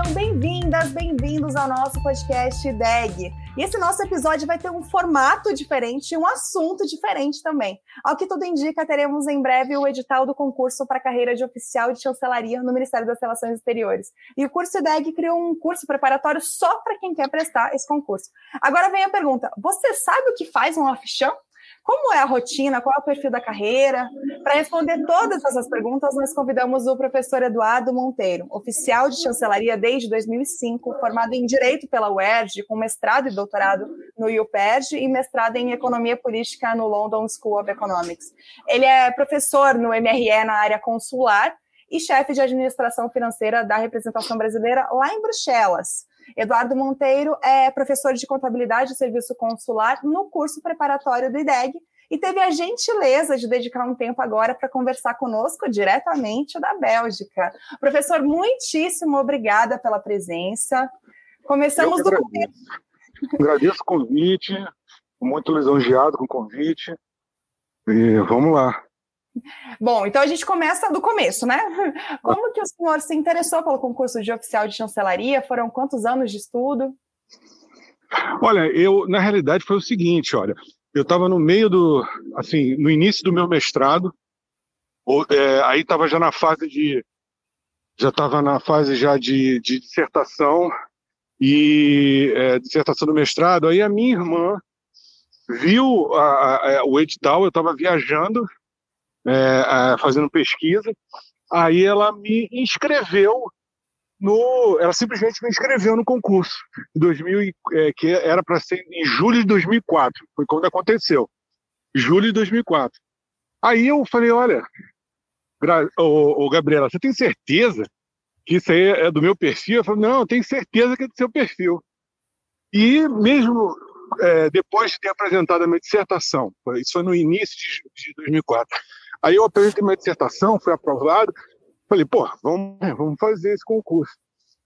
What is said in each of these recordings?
Sejam bem-vindas, bem-vindos ao nosso podcast DEG. E esse nosso episódio vai ter um formato diferente e um assunto diferente também. Ao que tudo indica, teremos em breve o edital do concurso para a carreira de oficial de chancelaria no Ministério das Relações Exteriores. E o curso DEG criou um curso preparatório só para quem quer prestar esse concurso. Agora vem a pergunta: você sabe o que faz um off-cham? Como é a rotina? Qual é o perfil da carreira? Para responder todas essas perguntas, nós convidamos o professor Eduardo Monteiro, oficial de chancelaria desde 2005, formado em Direito pela UERJ, com mestrado e doutorado no UPERJ e mestrado em Economia Política no London School of Economics. Ele é professor no MRE na área consular e chefe de administração financeira da representação brasileira lá em Bruxelas. Eduardo Monteiro é professor de contabilidade e serviço consular no curso preparatório do IDEG e teve a gentileza de dedicar um tempo agora para conversar conosco diretamente da Bélgica. Professor, muitíssimo obrigada pela presença. Começamos do começo. Agradeço o convite, muito lisonjeado com o convite. E vamos lá. Bom, então a gente começa do começo, né? Como que o senhor se interessou pelo concurso de oficial de chancelaria? Foram quantos anos de estudo? Olha, eu na realidade foi o seguinte, olha, eu estava no meio do, assim, no início do meu mestrado, é, aí estava já na fase de, já estava na fase já de, de dissertação e é, dissertação do mestrado. Aí a minha irmã viu a, a, a, o edital, eu estava viajando é, fazendo pesquisa. Aí ela me inscreveu no, ela simplesmente me inscreveu no concurso 2000 é, que era para ser em julho de 2004, foi quando aconteceu, julho de 2004. Aí eu falei, olha, ô, ô Gabriela, você tem certeza que isso aí é do meu perfil? Eu falei, não, eu tenho certeza que é do seu perfil. E mesmo é, depois de ter apresentado a minha dissertação, isso foi no início de, de 2004, Aí eu apresentei minha dissertação, fui aprovado. Falei, pô, vamos, vamos fazer esse concurso.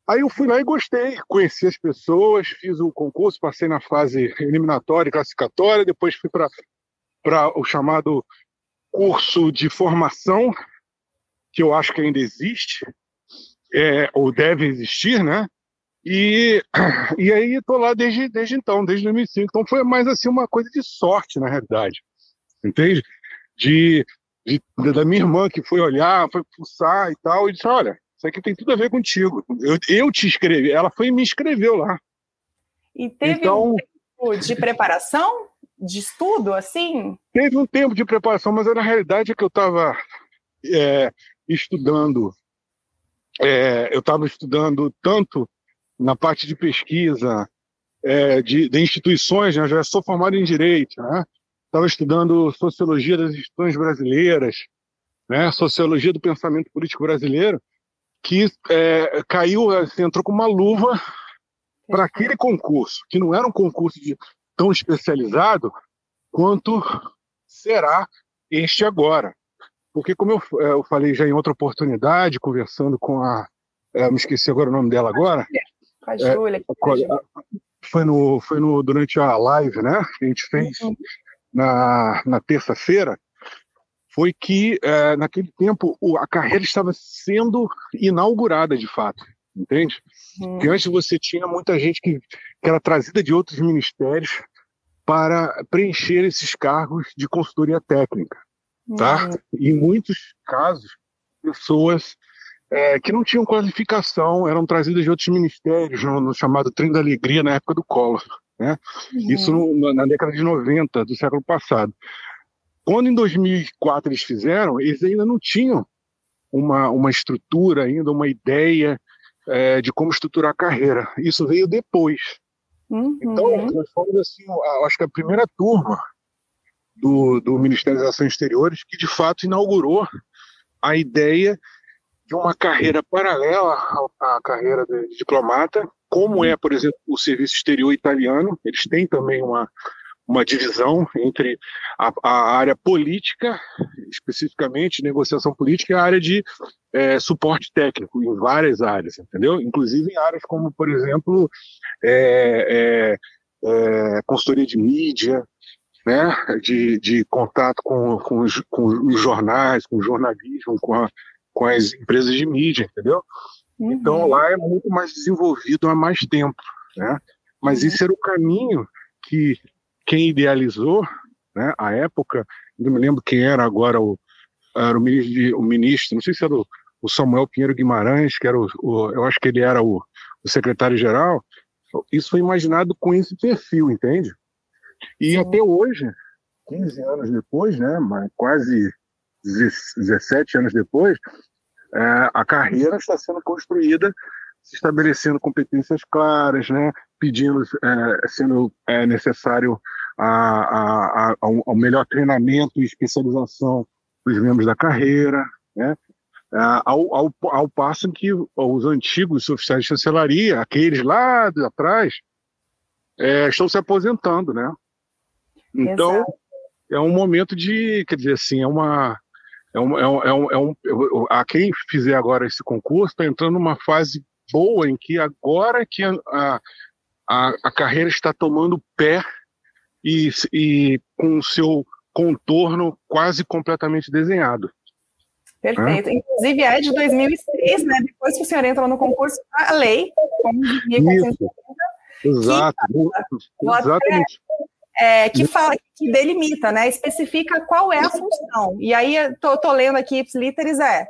Aí eu fui lá e gostei, conheci as pessoas, fiz o concurso, passei na fase eliminatória e classificatória, depois fui para o chamado curso de formação, que eu acho que ainda existe, é, ou deve existir, né? E, e aí estou lá desde, desde então, desde 2005. Então foi mais assim uma coisa de sorte, na realidade, entende? De da minha irmã que foi olhar, foi pulsar e tal, e disse: Olha, isso aqui tem tudo a ver contigo. Eu, eu te escrevi. Ela foi e me escreveu lá. E teve então, um tempo de preparação, de estudo, assim? Teve um tempo de preparação, mas na realidade é que eu estava é, estudando. É, eu estava estudando tanto na parte de pesquisa é, de, de, instituições, né? já sou formado em direito, né? Estava estudando sociologia das instituições brasileiras, né, sociologia do pensamento político brasileiro, que é, caiu, assim, entrou com uma luva para aquele concurso, que não era um concurso de, tão especializado quanto será este agora. Porque, como eu, é, eu falei já em outra oportunidade, conversando com a. É, me esqueci agora o nome dela agora. Com a Júlia. É, foi, no, foi no, durante a live, né? Que a gente fez. Uhum na, na terça-feira foi que, é, naquele tempo, a carreira estava sendo inaugurada de fato, entende? Uhum. Que antes você tinha muita gente que, que era trazida de outros ministérios para preencher esses cargos de consultoria técnica, tá? Uhum. E em muitos casos, pessoas é, que não tinham qualificação eram trazidas de outros ministérios, no, no chamado Trem da Alegria, na época do Collor. Né? Uhum. Isso no, na década de 90 do século passado. Quando em 2004 eles fizeram, eles ainda não tinham uma, uma estrutura, ainda uma ideia é, de como estruturar a carreira. Isso veio depois. Uhum. Então, nós fomos assim, acho que a primeira turma do, do Ministério das Ações Exteriores que de fato inaugurou a ideia de uma carreira paralela à, à carreira de diplomata como é, por exemplo, o serviço exterior italiano, eles têm também uma, uma divisão entre a, a área política, especificamente negociação política, e a área de é, suporte técnico, em várias áreas, entendeu? Inclusive em áreas como, por exemplo, é, é, é consultoria de mídia, né, de, de contato com, com, os, com os jornais, com o jornalismo, com, a, com as empresas de mídia, entendeu? Uhum. Então lá é muito mais desenvolvido há mais tempo, né? Mas uhum. isso era o caminho que quem idealizou, né? A época, não me lembro quem era agora o, era o ministro, o ministro não sei se era o, o Samuel Pinheiro Guimarães, que era o, o, eu acho que ele era o, o secretário-geral. Isso foi imaginado com esse perfil, entende? E Sim. até hoje, 15 anos depois, né, quase 17 anos depois, é, a carreira está sendo construída, se estabelecendo competências claras, né, pedindo, é, sendo é, necessário a, a, a, ao melhor treinamento e especialização dos membros da carreira, né, é, ao, ao, ao passo que os antigos oficiais de chancelaria, aqueles lá atrás, é, estão se aposentando, né? Então, Exato. é um momento de, quer dizer assim, é uma é um, é um, é um, é um a quem fizer agora esse concurso está entrando numa fase boa em que agora que a, a, a carreira está tomando pé e, e com o seu contorno quase completamente desenhado. Perfeito. Inclusive é de 2006, né? Depois que o senhor entrou no concurso, a lei, como Isso. Exato. Que, Exatamente é, que fala, que delimita, né? Especifica qual é a função. E aí, tô, tô lendo aqui, ipsiliteris é,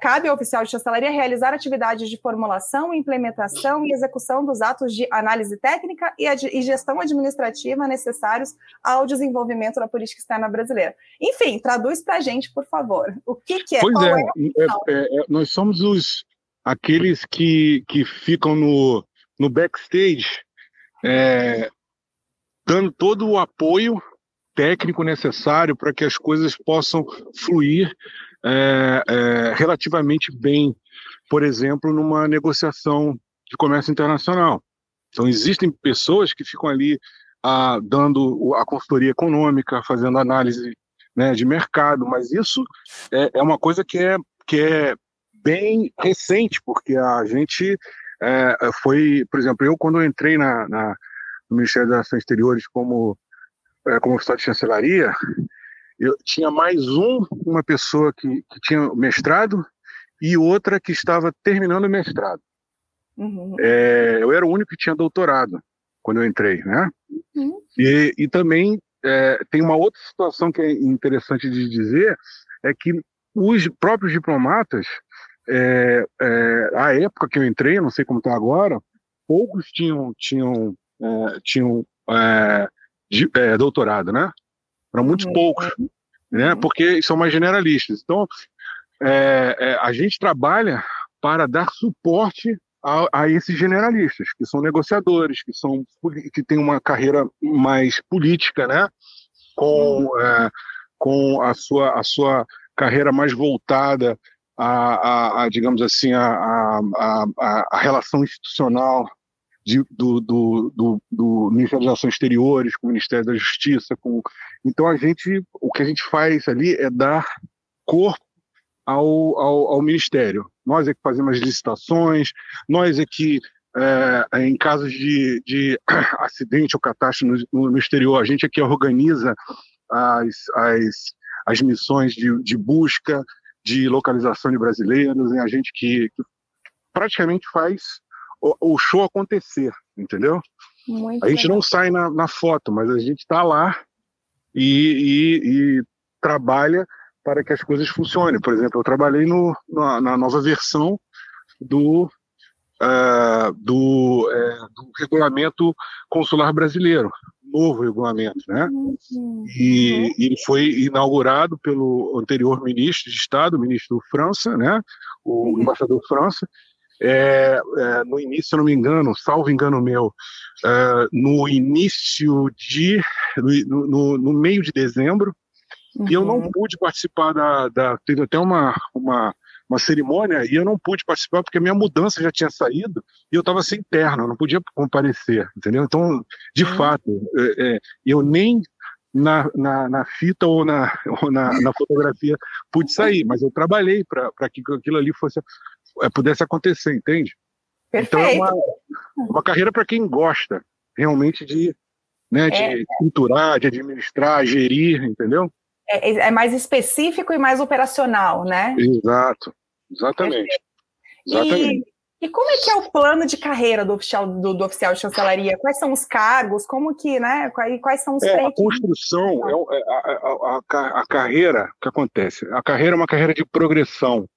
cabe ao oficial de chancelaria realizar atividades de formulação, implementação e execução dos atos de análise técnica e, e gestão administrativa necessários ao desenvolvimento da política externa brasileira. Enfim, traduz para a gente, por favor. O que, que é? Pois é, é, é, é, nós somos os aqueles que, que ficam no, no backstage é, dando todo o apoio técnico necessário para que as coisas possam fluir é, é, relativamente bem, por exemplo, numa negociação de comércio internacional. Então, existem pessoas que ficam ali ah, dando a consultoria econômica, fazendo análise né, de mercado, mas isso é, é, uma coisa que é, que é bem recente, porque a gente é, foi, por exemplo, eu quando eu entrei na, na no Ministério das Relações Exteriores como, é, como oficial de chancelaria, eu tinha mais um, uma pessoa que, que tinha mestrado e outra que estava terminando o mestrado. Uhum. É, eu era o único que tinha doutorado quando eu entrei, né? Uhum. E, e também é, tem uma outra situação que é interessante de dizer, é que os próprios diplomatas, é, é, à época que eu entrei, não sei como está agora, poucos tinham, tinham é, tinham é, de, é, doutorado, né? Para muitos uhum. poucos, né? Uhum. Porque são mais generalistas. Então, é, é, a gente trabalha para dar suporte a, a, esses generalistas, que são negociadores, que são que têm uma carreira mais política, né? Com, uhum. é, com a, sua, a sua carreira mais voltada a, a, a digamos assim, a, a, a, a relação institucional de, do, do, do, do, Ministério das Ações Exteriores, com o Ministério da Justiça. Com... Então, a gente, o que a gente faz ali é dar corpo ao, ao, ao Ministério. Nós é que fazemos as licitações, nós é que, é, em casos de, de acidente ou catástrofe no, no, exterior, a gente é que organiza as, as, as missões de, de busca, de localização de brasileiros, é a gente que, que praticamente faz o, o show acontecer, entendeu? Muito a gente legal. não sai na, na, foto, mas a gente está lá e, e, e, trabalha para que as coisas funcionem. Por exemplo, eu trabalhei no, na, na nova versão do, uh, do, uh, do, regulamento consular brasileiro, novo regulamento, né? Uhum. E, ele foi inaugurado pelo anterior ministro de Estado, o ministro França, né? O uhum. embaixador França, é, é, no início, se não me engano, salvo engano meu, é, no início de. No, no, no, meio de dezembro, uhum. e eu não uhum. pude participar da. da teve até uma, uma, uma cerimônia e eu não pude participar porque a minha mudança já tinha saído e eu estava sem terno, eu não podia comparecer, entendeu? Então, de uhum. fato, é, é, eu nem na, na, na, fita ou, na, ou na, na, fotografia pude sair, mas eu trabalhei para que aquilo ali fosse é, pudesse acontecer, entende? Perfeito. Então é uma, uma carreira para quem gosta realmente de, né, de é. culturar, de administrar, gerir, entendeu? É, é, mais específico e mais operacional, né? Exato, exatamente. Perfeito. Exatamente. E, como é que é o plano de carreira do oficial, do, do oficial de chancelaria? Quais são os cargos? Como que, né? Quais, quais são os é, A construção, é, é, a, a, a, carreira, o que acontece? A carreira é uma carreira de progressão.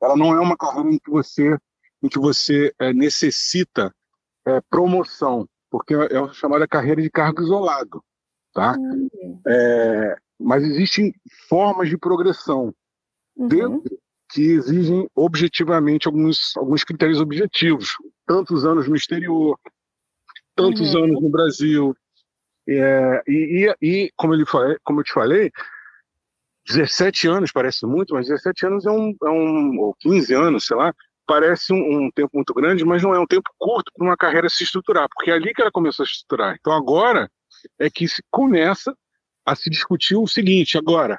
Ela não é uma carreira em que você, em que você é, necessita é, promoção, porque é uma chamada carreira de cargo isolado, tá? Hum. É, mas existem formas de progressão uhum. dentro que exigem objetivamente alguns, alguns critérios objetivos. Tantos anos no exterior, tantos uhum. anos no Brasil. É, e, e, e, como, ele, como eu te falei, 17 anos parece muito, mas 17 anos é um, é um ou 15 anos, sei lá, parece um, um tempo muito grande, mas não é um tempo curto para uma carreira se estruturar, porque é ali que ela começou a se estruturar. Então agora é que se começa a se discutir o seguinte: agora,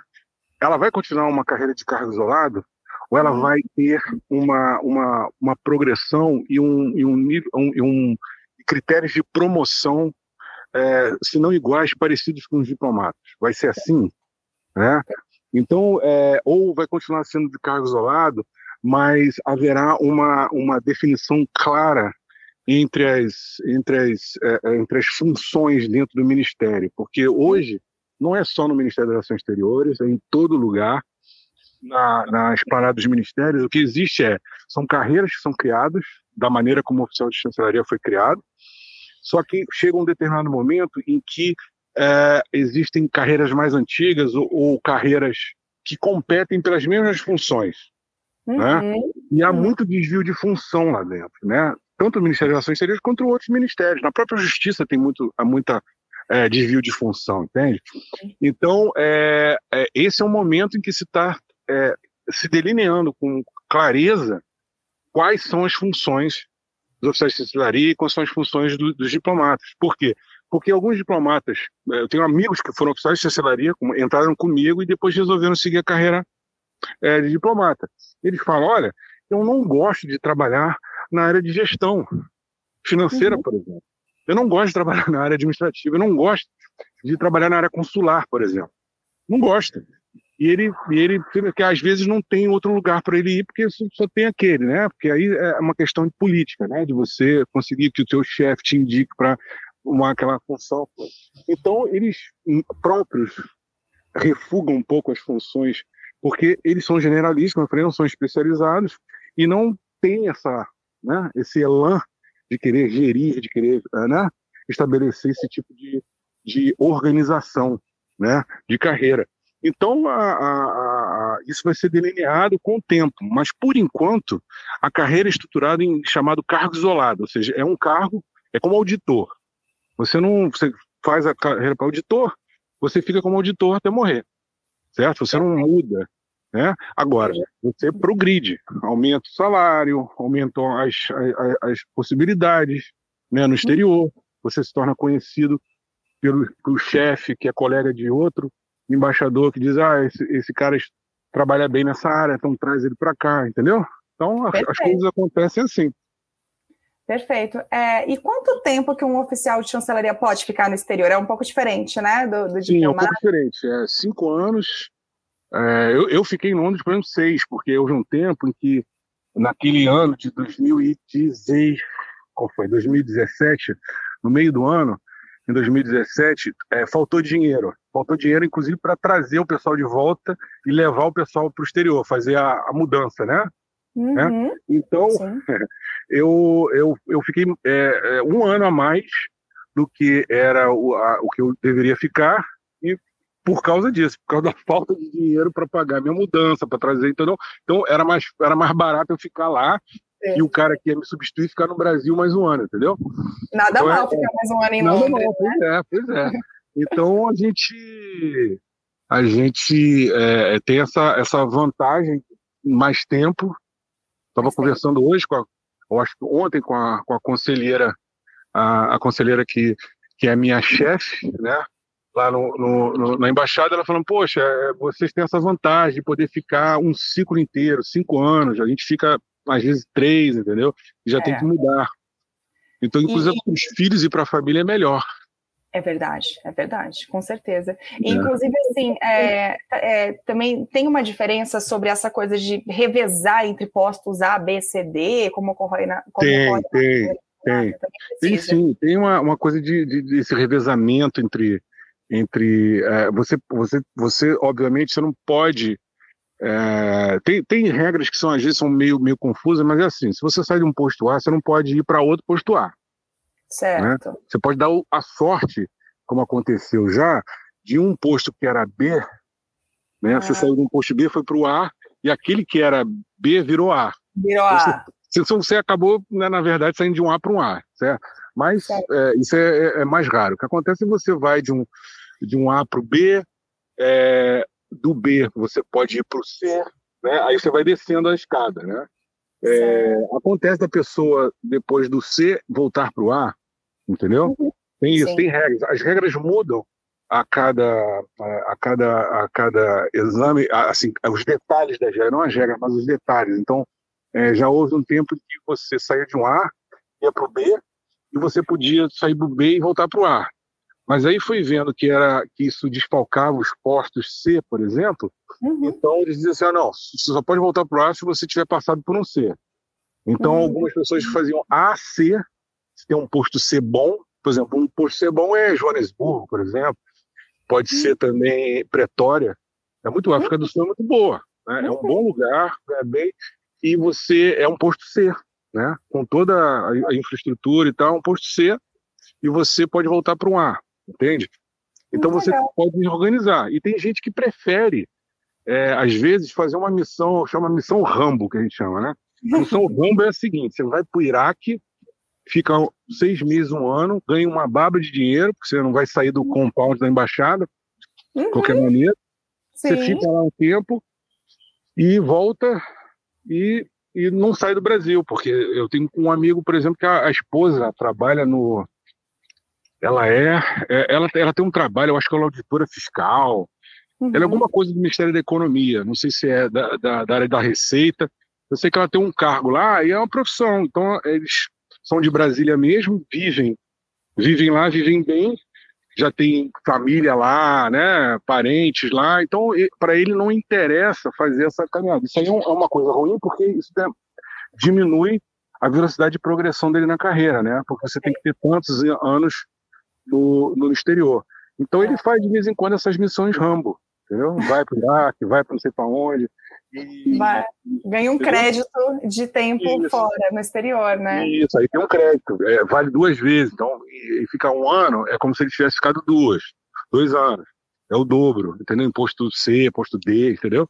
ela vai continuar uma carreira de cargo isolado? Ou ela uhum. vai ter uma, uma, uma progressão e um, e um, um, um critérios de promoção, é, se não iguais, parecidos com os diplomatas? Vai ser assim? Né? Então, é, ou vai continuar sendo de cargo isolado, mas haverá uma, uma definição clara entre as, entre, as, é, entre as funções dentro do ministério, porque hoje não é só no Ministério das Relações Exteriores, é em todo lugar, na, na esplanada dos ministérios. O que existe é, são carreiras que são criadas, da maneira como o oficial de chancelaria foi criado, só que chega um determinado momento em que é, existem carreiras mais antigas ou, ou, carreiras que competem pelas mesmas funções. Né? Uhum. Né? E há muito desvio de função lá dentro, né? tanto no Ministério das Relações Exteriores quanto outros ministérios. Na própria Justiça tem muito, há muita é, desvio de função, entende? Então, é, é, esse é um momento em que se está é, se delineando com clareza quais são as funções dos oficiais de chancelaria e quais são as funções do, dos diplomatas. Por quê? Porque alguns diplomatas, é, eu tenho amigos que foram oficiais de chancelaria, entraram comigo e depois resolveram seguir a carreira é, de diplomata. Eles falam: olha, eu não gosto de trabalhar na área de gestão financeira, uhum. por exemplo. Eu não gosto de trabalhar na área administrativa, eu não gosto de trabalhar na área consular, por exemplo. Não gosto. E ele, e ele que às vezes não tem outro lugar para ele ir, porque só, tem aquele, né? Porque aí é uma questão de política, né? De você conseguir que o seu chefe te indique para uma aquela função. Então, eles próprios refugam um pouco as funções, porque eles são generalistas, como eu não são especializados e não tem essa, né, esse elan de querer gerir, de querer né, estabelecer esse tipo de, de organização né, de carreira. Então, a, a, a, isso vai ser delineado com o tempo, mas por enquanto, a carreira é estruturada em chamado cargo isolado, ou seja, é um cargo, é como auditor. Você não você faz a carreira para auditor, você fica como auditor até morrer, certo? Você não muda. Né? Agora, você progride, aumenta o salário, aumenta as, as, as possibilidades né, no exterior, você se torna conhecido pelo, pelo chefe, que é colega de outro embaixador, que diz: ah, esse, esse cara trabalha bem nessa área, então traz ele para cá, entendeu? Então, as, as coisas acontecem assim. Perfeito. É, e quanto tempo que um oficial de chancelaria pode ficar no exterior? É um pouco diferente, né? Do, do Sim, é um pouco diferente. É cinco anos é, eu, eu, fiquei em Londres por exemplo, seis, porque houve um tempo em que, naquele ano de 2016, qual foi? 2017, no meio do ano, em 2017, é, faltou dinheiro. Faltou dinheiro, inclusive, para trazer o pessoal de volta e levar o pessoal para o exterior, fazer a, a mudança, né? Uhum. né? Então, eu, eu, eu fiquei é, é, um ano a mais do que era o, a, o que eu deveria ficar, e por causa disso, por causa da falta de dinheiro para pagar minha mudança, para trazer, entendeu? Então era mais, era mais barato eu ficar lá é. e o cara que ia me substituir ficar no Brasil mais um ano, entendeu? Nada então, mal é, ficar mais um ano em nada Londres. Mal, né? Pois é, pois é. Então a gente a gente é, tem essa, essa vantagem mais tempo. Estava conversando hoje com a, eu acho que ontem com a, com a conselheira, a, a conselheira que, que é minha chefe, né? lá no, no, no, na embaixada, ela falando, poxa, é, vocês têm essa vantagem de poder ficar um ciclo inteiro, cinco anos, a gente fica às vezes três, entendeu? E já é. tem que mudar. Então, inclusive, para os filhos e para a família é melhor. É verdade, é verdade, com certeza. E, é. inclusive, assim, é, é, também tem uma diferença sobre essa coisa de revezar entre postos A, B, C, D, como ocorre na. Como tem, ocorre tem, na... tem. Tem sim, tem uma, uma coisa de, de, desse revezamento entre. entre é, você, você, você, obviamente, você não pode. É, tem, tem regras que são, às vezes são meio, meio confusas, mas é assim: se você sai de um posto A, você não pode ir para outro posto A. Certo. Né? Você pode dar a sorte, como aconteceu já, de um posto que era B, né? Ah. Você saiu de um posto B, foi para o A, e aquele que era B virou A. Virou A. Você, você acabou, né, na verdade, saindo de um A para um A, certo? Mas é, isso é, é, é, mais raro. O que acontece é que você vai de um, de um A para o B, é, do B você pode ir para o C, né? aí você vai descendo a escada, né? É, acontece da pessoa, depois do C, voltar para o A, entendeu? Uhum. Tem isso, Sim. tem regras. As regras mudam a cada, a, cada, a cada exame, assim, os detalhes da regra, não as regras, mas os detalhes. Então, é, já houve um tempo que você saía de um A, ia para o B, e você podia sair do B e voltar para o A. Mas aí foi vendo que era que isso desfalcava os postos C, por exemplo. Uhum. Então eles diziam assim: ah, não, você só pode voltar para o A se você tiver passado por um C. Então uhum. algumas pessoas faziam A, C, se tem um posto C bom, por exemplo, um posto C bom é Joanesburgo, por exemplo. Pode uhum. ser também Pretória. É muito, a África do Sul é muito boa. Né? É um bom lugar, é bem, e você é um posto C, né? com toda a, a infraestrutura e tal, um posto C, e você pode voltar para um A entende? Então você pode organizar. E tem gente que prefere, é, às vezes, fazer uma missão, chama missão Rambo, que a gente chama, né? Missão Rambo é a seguinte: você vai para o Iraque, fica seis meses, um ano, ganha uma baba de dinheiro, porque você não vai sair do compound da embaixada, de uhum. qualquer maneira. Sim. Você fica lá um tempo e volta e, e não sai do Brasil, porque eu tenho um amigo, por exemplo, que a, a esposa trabalha no, ela é, é, ela, ela tem um trabalho, eu acho que ela é auditora fiscal, uhum. ela é alguma coisa do Ministério da Economia, não sei se é da, da, da, área da Receita, eu sei que ela tem um cargo lá e é uma profissão, então eles são de Brasília mesmo, vivem, vivem lá, vivem bem, já tem família lá, né, parentes lá, então para ele não interessa fazer essa caminhada. Isso aí é, é uma coisa ruim porque isso diminui a velocidade de progressão dele na carreira, né? Porque você tem que ter tantos anos no, no exterior. Então ele faz de vez em quando essas missões Rambo, entendeu? Vai para o Iraque, vai para não sei para onde. E, vai, ganha um crédito de tempo isso. fora, no exterior, né? Isso, aí tem um crédito, é, vale duas vezes, então, e, e fica um ano, é como se ele tivesse ficado duas, dois anos. É o dobro, entendeu? Imposto C, imposto D, entendeu?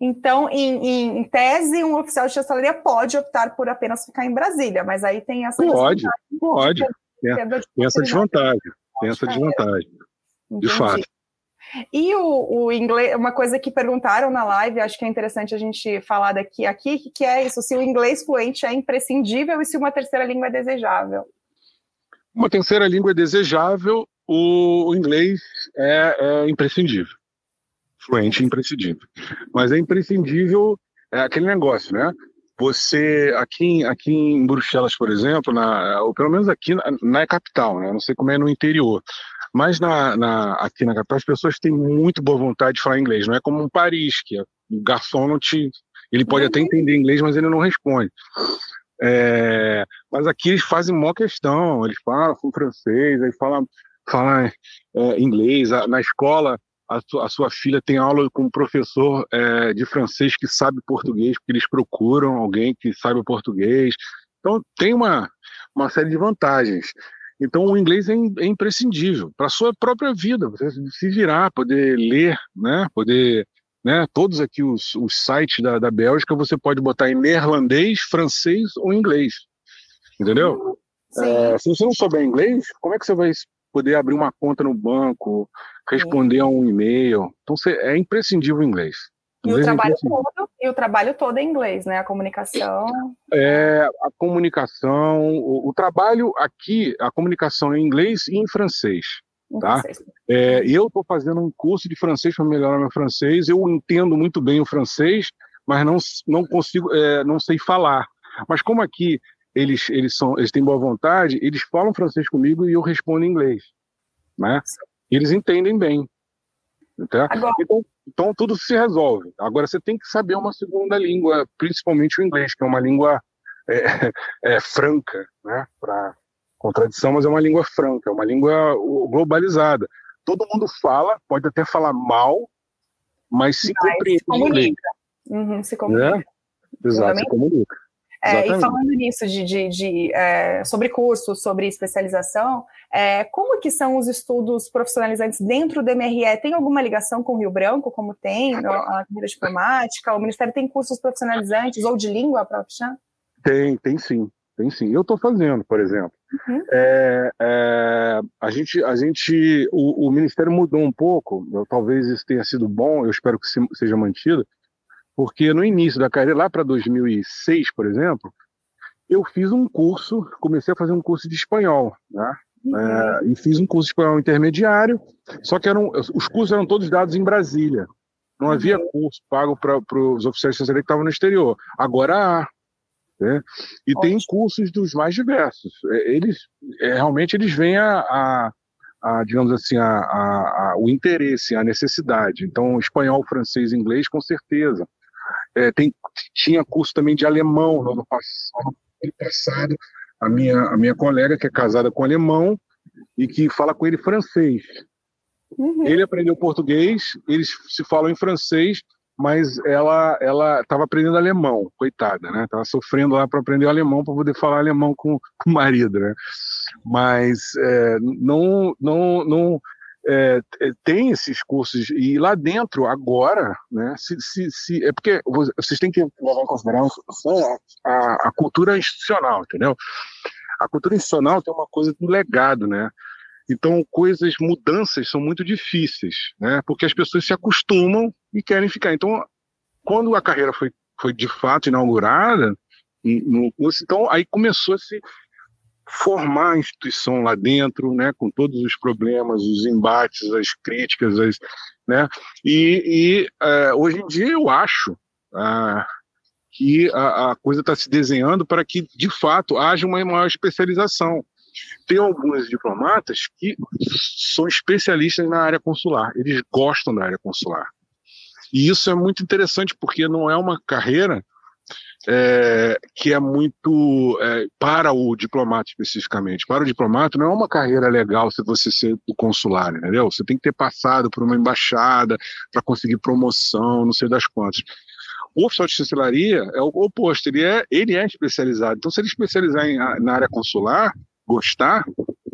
Então, em, em, tese, um oficial de chancelaria pode optar por apenas ficar em Brasília, mas aí tem essa. Pode, pode. Tem, tem essa desvantagem. Tem essa desvantagem. De fato. E o, o, inglês, uma coisa que perguntaram na live, acho que é interessante a gente falar daqui aqui, que é isso: se o inglês fluente é imprescindível e se uma terceira língua é desejável. Uma terceira língua é desejável, o, o inglês é, é, imprescindível. Fluente é imprescindível. Mas é imprescindível é aquele negócio, né? Você, aqui, aqui em Bruxelas, por exemplo, na, ou pelo menos aqui na, na capital, né? Não sei como é no interior. Mas na, na, aqui na capital as pessoas têm muito boa vontade de falar inglês. Não é como em Paris, que o garçom não te. Ele pode até entender inglês, mas ele não responde. É, mas aqui eles fazem mó questão, eles falam francês, eles falam, falam é, inglês. Na escola, a sua, a sua, filha tem aula com um professor é, de francês que sabe português, porque eles procuram alguém que saiba português. Então, tem uma, uma série de vantagens. Então, o inglês é, é imprescindível para a sua própria vida, você se virar, poder ler, né? poder. Né? Todos aqui os, os sites da, da Bélgica você pode botar em neerlandês, francês ou inglês. Entendeu? É, se você não souber inglês, como é que você vai poder abrir uma conta no banco, responder a um e-mail. Então é imprescindível o inglês. E o, trabalho é todo, e o trabalho todo é inglês, né? A comunicação. É, a comunicação, o, o trabalho aqui, a comunicação é em inglês e em francês. Tá? É, eu estou fazendo um curso de francês para melhorar meu francês. Eu entendo muito bem o francês, mas não, não consigo, é, não sei falar. Mas como aqui eles, eles, são, eles têm boa vontade, eles falam francês comigo e eu respondo em inglês. né? Eles entendem bem. Agora... Então, então tudo se resolve. Agora você tem que saber uma segunda língua, principalmente o inglês, que é uma língua é, é, franca, né? Para contradição, mas é uma língua franca, é uma língua globalizada. Todo mundo fala, pode até falar mal, mas se mas compreende. Se comunica. Uhum, se comunica. Né? Exato, se comunica. É, e falando nisso de, de, de é, sobre cursos, sobre especialização, é, como que são os estudos profissionalizantes dentro do MRE? Tem alguma ligação com o Rio Branco, como tem a carreira diplomática? O Ministério tem cursos profissionalizantes ou de língua própria? Tem, tem sim, tem sim. Eu estou fazendo, por exemplo. Uhum. É, é, a gente, a gente, o, o, Ministério mudou um pouco. Eu, talvez isso tenha sido bom. Eu espero que se, seja mantido porque no início da carreira, lá para 2006, por exemplo, eu fiz um curso, comecei a fazer um curso de espanhol, né? Uhum. É, e fiz um curso de espanhol intermediário, só que eram, os cursos eram todos dados em Brasília. Não uhum. havia curso pago para os oficiais de que estavam no exterior. Agora há. Né? E Ótimo. tem cursos dos mais diversos. É, eles é, realmente eles vêm a, a, a digamos assim, a, a, o interesse, a necessidade. Então, espanhol, francês, inglês, com certeza. É, tem, tinha curso também de alemão no ano passado. A minha, a minha colega, que é casada com alemão e que fala com ele francês. Uhum. Ele aprendeu português, eles se falam em francês, mas ela ela estava aprendendo alemão, coitada, né? Tava sofrendo lá para aprender alemão para poder falar alemão com, com, o marido, né? Mas é, não não não é, é, tem esses cursos e lá dentro agora, né? Se, se, se, é porque vocês têm que levar em consideração a, a, cultura institucional, entendeu? A cultura institucional tem uma coisa do legado, né? Então coisas, mudanças são muito difíceis, né? Porque as pessoas se acostumam e querem ficar. Então, quando a carreira foi, foi de fato inaugurada no curso, então aí começou se formar a instituição lá dentro, né, com todos os problemas, os embates, as críticas, as, né, e, e uh, hoje em dia eu acho uh, que a, a coisa está se desenhando para que, de fato, haja uma maior especialização. Tem alguns diplomatas que são especialistas na área consular, eles gostam da área consular. E isso é muito interessante porque não é uma carreira é, que é muito é, para o diplomata especificamente. Para o diplomata não é uma carreira legal se você ser consular, entendeu? Você tem que ter passado por uma embaixada para conseguir promoção, não sei das quantas. O oficial de chancelaria é o oposto, ele é, ele é especializado. Então, se ele especializar em, na área consular, gostar,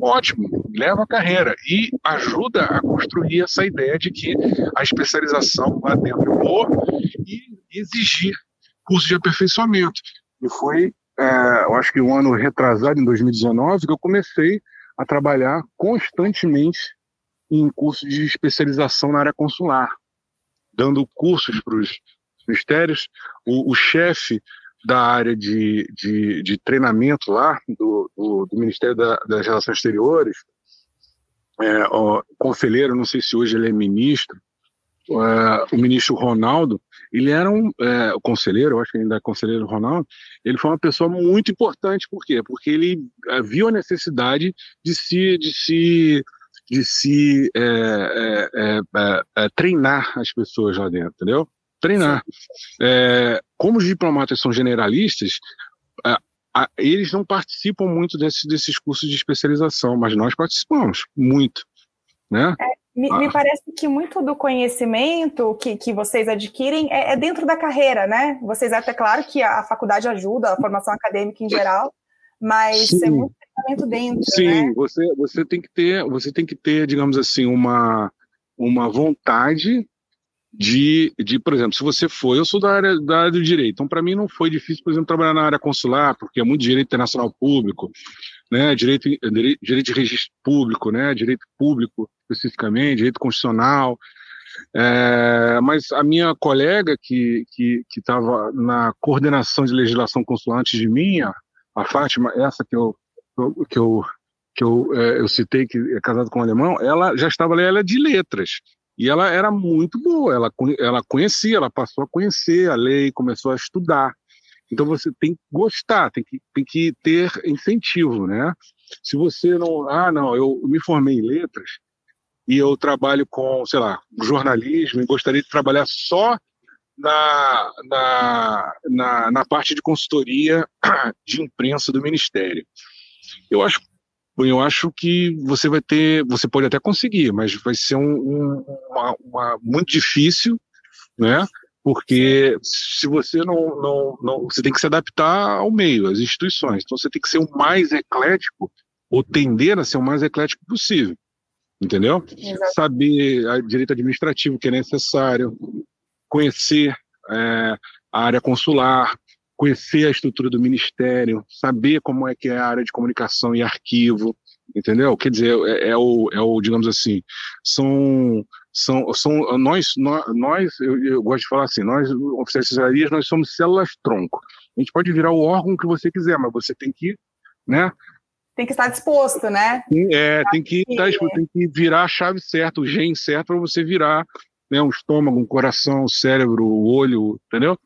ótimo, leva a carreira e ajuda a construir essa ideia de que a especialização lá dentro é boa e exigir curso de aperfeiçoamento. E foi, é, eu acho que um ano retrasado, em 2019, que eu comecei a trabalhar constantemente em cursos de especialização na área consular, dando cursos para os ministérios. O, o chefe da área de, de, de, treinamento lá, do, do, do Ministério da, das Relações Exteriores, é, ó, conselheiro, não sei se hoje ele é ministro, é, o ministro Ronaldo, ele era um é, conselheiro, eu acho que ainda é conselheiro Ronaldo, ele foi uma pessoa muito importante, por quê? Porque ele é, viu a necessidade de se, de se, de se é, é, é, treinar as pessoas lá dentro, entendeu? Treinar. como os diplomatas são generalistas, eles não participam muito desse, desses cursos de especialização, mas nós participamos muito, né? É, me, ah. me, parece que muito do conhecimento que, que vocês adquirem é, é, dentro da carreira, né? Vocês até claro que a, faculdade ajuda, a formação acadêmica em geral, mas Sim. é muito pensamento dentro. Sim, né? você, você tem que ter, você tem que ter, digamos assim, uma, uma vontade de, de, por exemplo, se você for, eu sou da área, da área do direito, então para mim não foi difícil, por exemplo, trabalhar na área consular, porque é muito direito internacional público, né, direito, direito de registro público, né, direito público especificamente, direito constitucional. É, mas a minha colega que que estava na coordenação de legislação consular antes de mim, a Fátima, essa que eu que eu que eu, é, eu citei que é casada com um alemão, ela já estava ali, ela é de letras. E ela era muito boa, ela, ela conhecia, ela passou a conhecer a lei, começou a estudar. Então você tem que gostar, tem que, tem que ter incentivo, né? Se você não, ah, não, eu me formei em letras, e eu trabalho com, sei lá, jornalismo e gostaria de trabalhar só na, na, na, na parte de consultoria de imprensa do Ministério. Eu acho eu acho que você vai ter, você pode até conseguir, mas vai ser um, um, uma, uma, muito difícil, né? Porque se você não, não, não, você tem que se adaptar ao meio, às instituições. Então você tem que ser o mais eclético ou tender a ser o mais eclético possível, entendeu? Exato. Saber direito administrativo que é necessário, conhecer é, a área consular, conhecer a estrutura do ministério, saber como é que é a área de comunicação e arquivo, entendeu? Quer dizer, é, é o, é o, digamos assim, são, são, são nós, nós, eu, eu, gosto de falar assim, nós, oficiais de assessorias, nós somos células-tronco. A gente pode virar o órgão que você quiser, mas você tem que, né? Tem que estar disposto, né? É, tem que, estar, tem que virar a chave certa, o gene certo para você virar né, um estômago, um coração, o cérebro, o olho, entendeu?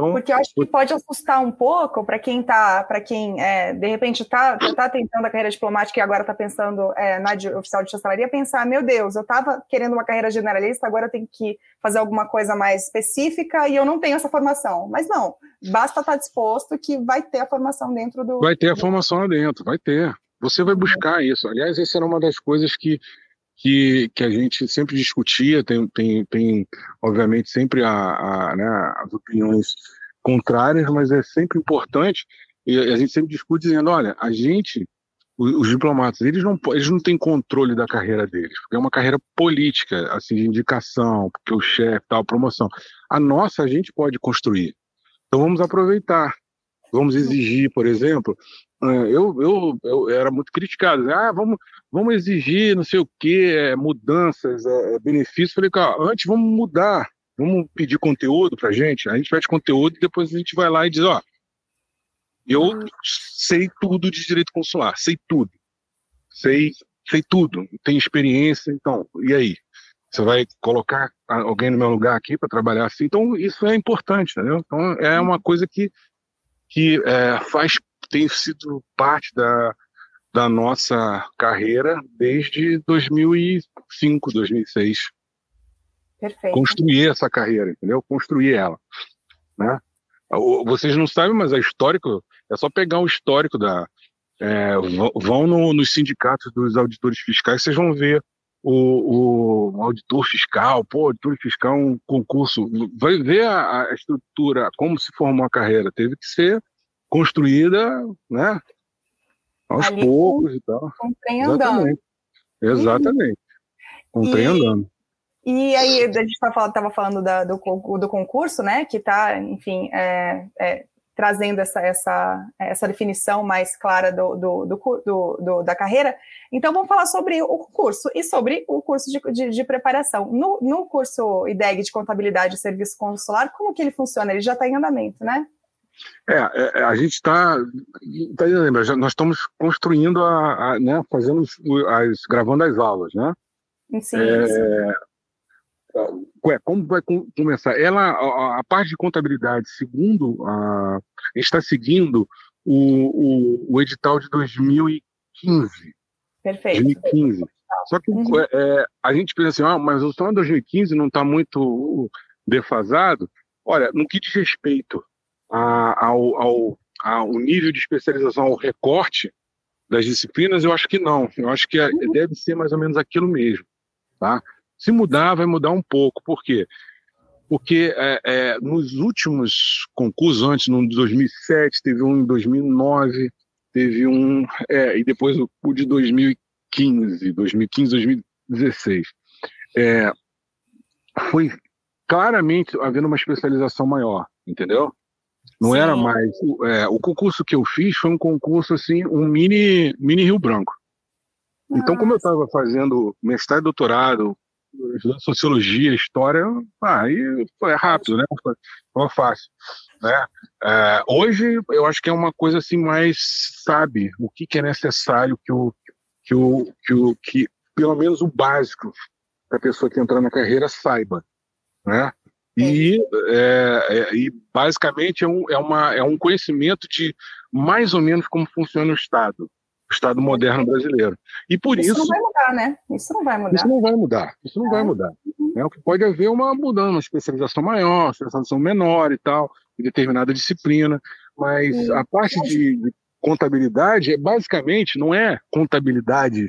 Então, Porque eu acho que pode assustar um pouco para quem tá, para quem é, de repente está tá tentando a carreira diplomática e agora está pensando é, na de, oficial de chancelaria, pensar, meu Deus, eu estava querendo uma carreira generalista, agora eu tenho que fazer alguma coisa mais específica e eu não tenho essa formação. Mas não, basta estar tá disposto que vai ter a formação dentro do. Vai ter a formação lá dentro, vai ter. Você vai buscar isso. Aliás, essa era uma das coisas que que, que a gente sempre discutia, tem, tem, tem obviamente sempre a, a né, as opiniões contrárias, mas é sempre importante, e a gente sempre discute dizendo, olha, a gente, os, os diplomatas, eles não, eles não têm controle da carreira deles, porque é uma carreira política, assim, de indicação, porque o chefe, tal, promoção. A nossa a gente pode construir. Então vamos aproveitar. Vamos exigir, por exemplo, eu, eu, eu era muito criticado. Né? Ah, vamos, vamos exigir não sei o que, é, mudanças, é, benefícios. Falei, cara, antes vamos mudar, vamos pedir conteúdo pra gente. A gente pede conteúdo e depois a gente vai lá e diz, ó, eu sei tudo de direito consular, sei tudo. Sei, sei tudo, tenho experiência, então, e aí? Você vai colocar alguém no meu lugar aqui para trabalhar assim? Então, isso é importante, entendeu? Então, é uma coisa que, que é, faz tem sido parte da, da nossa carreira desde 2005, 2006. Perfeito. Construir essa carreira, entendeu? Construir ela, né? Vocês não sabem, mas é histórico. É só pegar o histórico da. É, vão no, nos sindicatos dos auditores fiscais, vocês vão ver o, o auditor fiscal, pô, auditor fiscal é um concurso. Vai ver a, a estrutura, como se formou a carreira. Teve que ser construída, né? Aos Ali, poucos e tal. Com trem andando. Exatamente. Exatamente. Com e, trem andando. E aí, a gente estava falando da, do, do concurso, né? Que está, enfim, é, é, trazendo essa, essa, essa definição mais clara do, do, do, do, da carreira. Então, vamos falar sobre o curso e sobre o curso de, de, de preparação. No, no curso IDEG de Contabilidade e Serviço Consular, como que ele funciona? Ele já está em andamento, né? É, é, a gente está, tá, tá nós estamos construindo a, a, né, fazendo as, gravando as aulas, né? Sim, é, sim. Ué, como vai começar? Ela, a, a, parte de contabilidade, segundo a, está seguindo o, o, o edital de 2015. Perfeito. 2015. Só que uhum. é, é, a gente pensa assim, ah, mas o de 2015 não está muito defasado. Olha, no que diz respeito a, ao, ao, ao nível de especialização, ao recorte das disciplinas, eu acho que não. Eu acho que é, uhum. deve ser mais ou menos aquilo mesmo. Tá? Se mudar, vai mudar um pouco. Por quê? Porque é, é, nos últimos concursos, antes, no 2007, teve um em 2009, teve um, é, e depois o, o de 2015, 2015, 2016. É, foi claramente havendo uma especialização maior, entendeu? Não Sim. era mais. É, o concurso que eu fiz foi um concurso assim, um mini, mini Rio Branco. Nossa. Então, como eu estava fazendo mestrado e doutorado, sociologia, história, ah, aí foi rápido, né? Foi, fácil. Né? É, hoje eu acho que é uma coisa assim mais sabe o que, que é necessário que o que o que, o, que pelo menos o básico para a pessoa que entrar na carreira saiba, né? E, é, é, e basicamente é um, é, uma, é um conhecimento de mais ou menos como funciona o Estado. Estado moderno brasileiro. E por isso. Isso não vai mudar, né? Isso não vai mudar. Isso não vai mudar. Isso não é. vai mudar. É o que pode haver uma mudança, uma especialização maior, uma especialização menor e tal, em determinada disciplina. Mas Sim. a parte de, de contabilidade é basicamente não é contabilidade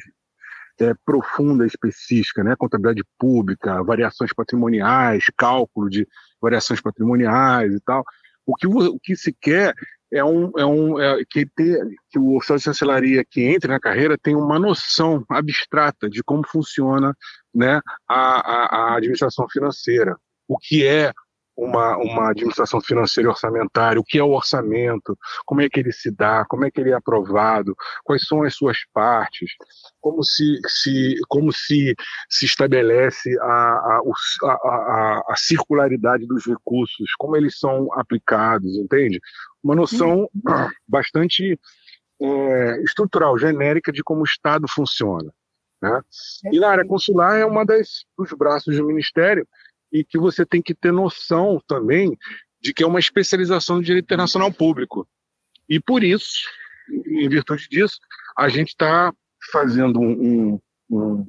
é, profunda, específica, né? Contabilidade pública, variações patrimoniais, cálculo de variações patrimoniais e tal. O que, o que se quer é um, é um é, que, ter, que o oficial de chancelaria que entre na carreira tenha uma noção abstrata de como funciona né, a, a, a administração financeira, o que é uma, uma administração financeira e orçamentária, o que é o orçamento, como é que ele se dá, como é que ele é aprovado, quais são as suas partes, como se, se, como se, se estabelece a, a, a, a, circularidade dos recursos, como eles são aplicados, entende? Uma noção uhum. bastante é, estrutural, genérica de como o Estado funciona. Né? E na área consular é uma das dos braços do Ministério e que você tem que ter noção também de que é uma especialização do direito internacional público. E por isso, em virtude disso, a gente está fazendo um, um,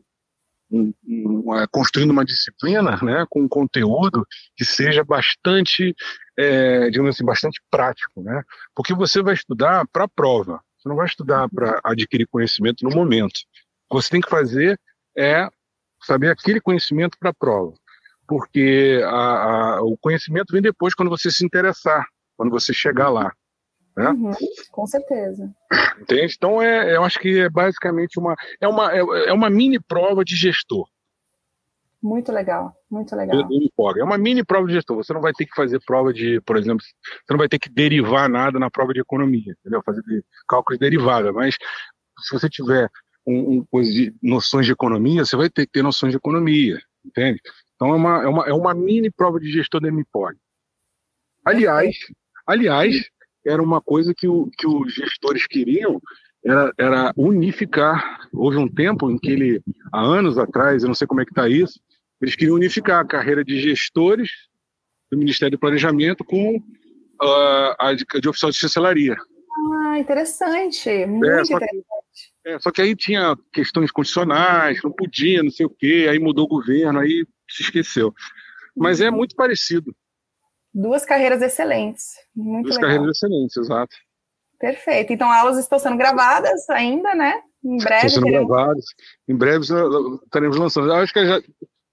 um, um, construindo uma disciplina, né, com um conteúdo que seja bastante, é, digamos assim, bastante prático, né? Porque você vai estudar para a prova. Você não vai estudar para adquirir conhecimento no momento. O que você tem que fazer é saber aquele conhecimento para a prova porque a, a, o conhecimento vem depois quando você se interessar, quando você chegar lá. Né? Uhum, com certeza. Entende? Então, é, eu acho que é basicamente uma, é uma, é, é uma mini prova de gestor. Muito legal, muito legal. É uma mini prova de gestor. Você não vai ter que fazer prova de, por exemplo, você não vai ter que derivar nada na prova de economia, entendeu? Fazer de cálculo de derivada, mas se você tiver um, um, noções de economia, você vai ter que ter noções de economia, entende? Então é uma, é uma, é uma mini prova de gestor da MPOG. Aliás, aliás, era uma coisa que, o, que os gestores queriam, era, era unificar. Houve um tempo em que ele, há anos atrás, eu não sei como é que está isso, eles queriam unificar a carreira de gestores do Ministério do Planejamento com uh, a de, de oficial de chancelaria. Ah, interessante, muito é, interessante. É, só que aí tinha questões constitucionais, não podia, não sei o quê, aí mudou o governo, aí se esqueceu. Mas é muito parecido. Duas carreiras excelentes. Muito Duas legal. carreiras excelentes, exato. Perfeito. Então, aulas estão sendo gravadas ainda, né? Em breve. Estão sendo teremos... gravadas. Em breve estaremos lançando. Eu acho que já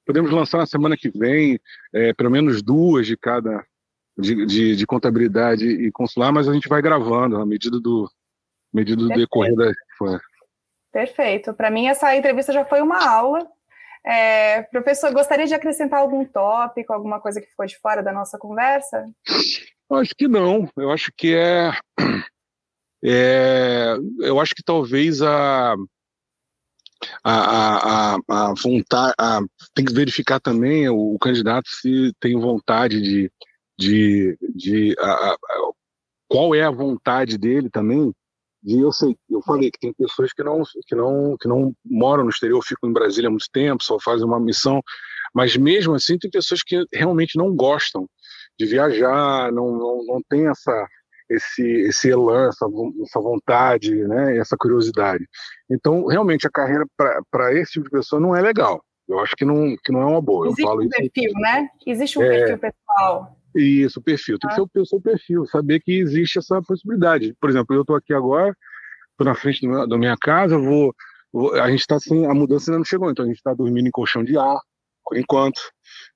podemos lançar na semana que vem, é, pelo menos duas de cada, de, de, de, contabilidade e consular, mas a gente vai gravando à medida do, medida do decorrer da. Perfeito. Para mim, essa entrevista já foi uma aula. É, professor, gostaria de acrescentar algum tópico, alguma coisa que ficou de fora da nossa conversa? Acho que não. Eu acho que é, é eu acho que talvez a a, a, a vontade, a, tem que verificar também o, o, candidato se tem vontade de, de, de a, qual é a vontade dele também e eu sei, eu falei que tem pessoas que não, que não, que não moram no exterior, ficam em Brasília há muito tempo, só fazem uma missão, mas mesmo assim tem pessoas que realmente não gostam de viajar, não, não, não tem essa, esse, esse elan, essa, essa vontade, né, essa curiosidade. Então, realmente, a carreira para esse tipo de pessoa não é legal. Eu acho que não, que não é uma boa. Existe eu falo um perfil, isso. né? Existe um é, perfil pessoal. Isso, o perfil. Tem que ser o seu perfil, saber que existe essa possibilidade. Por exemplo, eu estou aqui agora, estou na frente da minha casa, vou, vou a gente está assim, a mudança ainda não chegou, então a gente está dormindo em colchão de ar, por enquanto,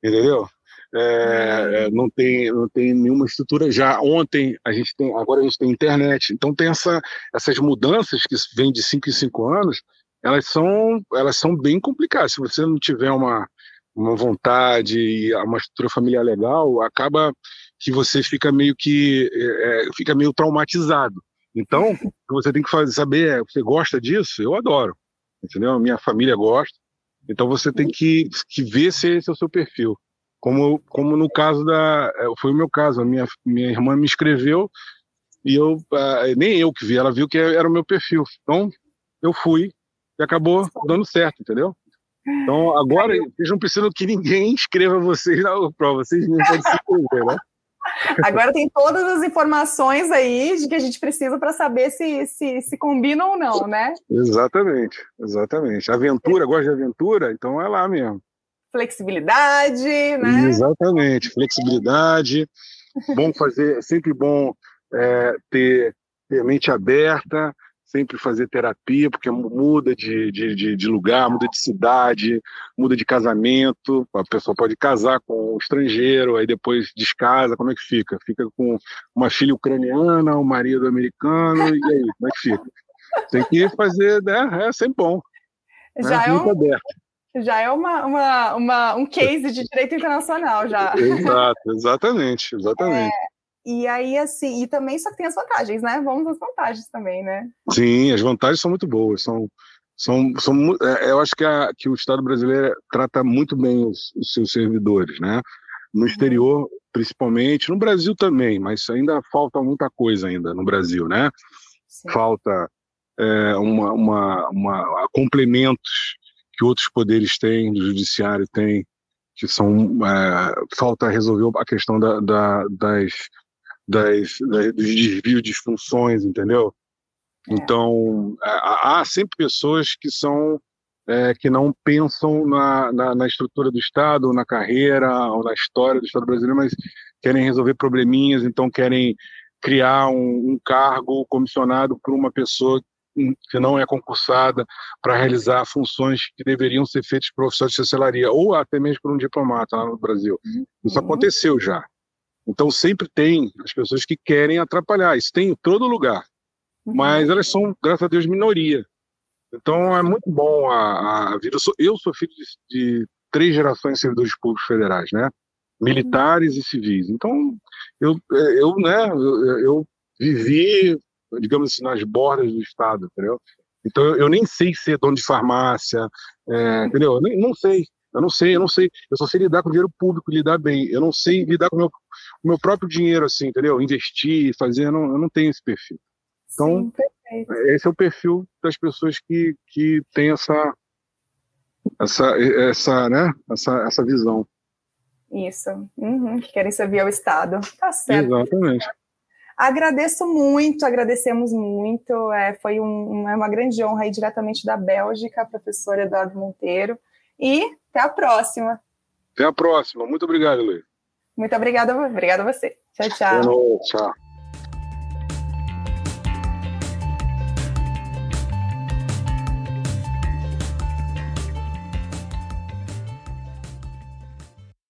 entendeu? É, é, não tem não tem nenhuma estrutura já ontem a gente tem agora a gente tem internet então tem essa, essas mudanças que vêm de 5 em 5 anos elas são elas são bem complicadas se você não tiver uma uma vontade e uma estrutura familiar legal, acaba que você fica meio que é, é fica meio traumatizado. Então, você tem que fazer, saber é, você gosta disso? Eu adoro, entendeu? Minha família gosta. Então você tem que, que ver se esse é o seu perfil. Como, como no caso da. É, foi o meu caso, a minha, minha irmã me escreveu e eu. Nem eu que vi, ela viu que era o meu perfil. Então, eu fui e acabou dando certo, entendeu? Então, agora, vocês não precisam que ninguém escreva vocês na prova, vocês mesmos podem se inscrever, né? Agora tem todas as informações aí de que a gente precisa para saber se, se, se combina ou não, né? Exatamente, exatamente. Aventura, gosta de aventura? Então é lá mesmo. Flexibilidade, né? Exatamente, flexibilidade. bom fazer, é sempre bom é, ter, ter mente aberta, sempre fazer terapia, porque muda de, de, de, lugar, muda de cidade, muda de casamento. A pessoa pode casar com um estrangeiro, aí depois descasa, como é que fica? Fica com uma filha ucraniana, um marido americano, e aí, como é que fica? Tem que fazer, né? É sempre bom. Né? Já né? é um, já é uma, uma, uma, um case de direito internacional, já. Exato, exatamente, exatamente. É, e aí, assim, e também só que tem as vantagens, né? Vamos às vantagens também, né? Sim, as vantagens são muito boas. São, são, são, é, eu acho que, a, que o Estado brasileiro trata muito bem os, os seus servidores, né? No uhum. exterior, principalmente, no Brasil também, mas ainda falta muita coisa ainda no Brasil, né? Sim. Falta é, uma, uma, uma, complementos que outros poderes têm, do judiciário tem, que são é, falta resolver a questão da, da, das das, das, dos desvios de funções, entendeu? É. Então, há sempre pessoas que são é, que não pensam na, na, na, estrutura do Estado, ou na carreira, ou na história do Estado brasileiro, mas querem resolver probleminhas, então querem criar um, um cargo comissionado por uma pessoa que não é concursada para realizar funções que deveriam ser feitas por oficial de chancelaria, ou até mesmo por um diplomata lá no Brasil. Uhum. Isso aconteceu já. Então sempre tem as pessoas que querem atrapalhar, isso tem em todo lugar, uhum. mas elas são, graças a Deus, minoria. Então é muito bom a, a vida. Eu sou, eu sou filho de, de, três gerações de servidores públicos federais, né? Militares uhum. e civis. Então eu, eu né, eu, eu, vivi, digamos assim, nas bordas do Estado, entendeu? Então eu, eu nem sei ser dono de farmácia, é, entendeu? Eu nem, não sei. Eu não sei, eu não sei. Eu só sei lidar com dinheiro público, lidar bem. Eu não sei lidar com o meu, com meu próprio dinheiro, assim, entendeu? Investir, fazer, eu não, eu não tenho esse perfil. Então, Sim, esse é o perfil das pessoas que, que têm essa, essa, essa, né? essa, essa visão. Isso, uhum, que querem servir ao Estado. Tá certo. Exatamente. Agradeço muito, agradecemos muito. É, foi um, uma grande honra aí diretamente da Bélgica, professor Eduardo Monteiro. E até a próxima. Até a próxima. Muito obrigado, Luiz. Muito obrigada, obrigada a você. Tchau, tchau. Tchau.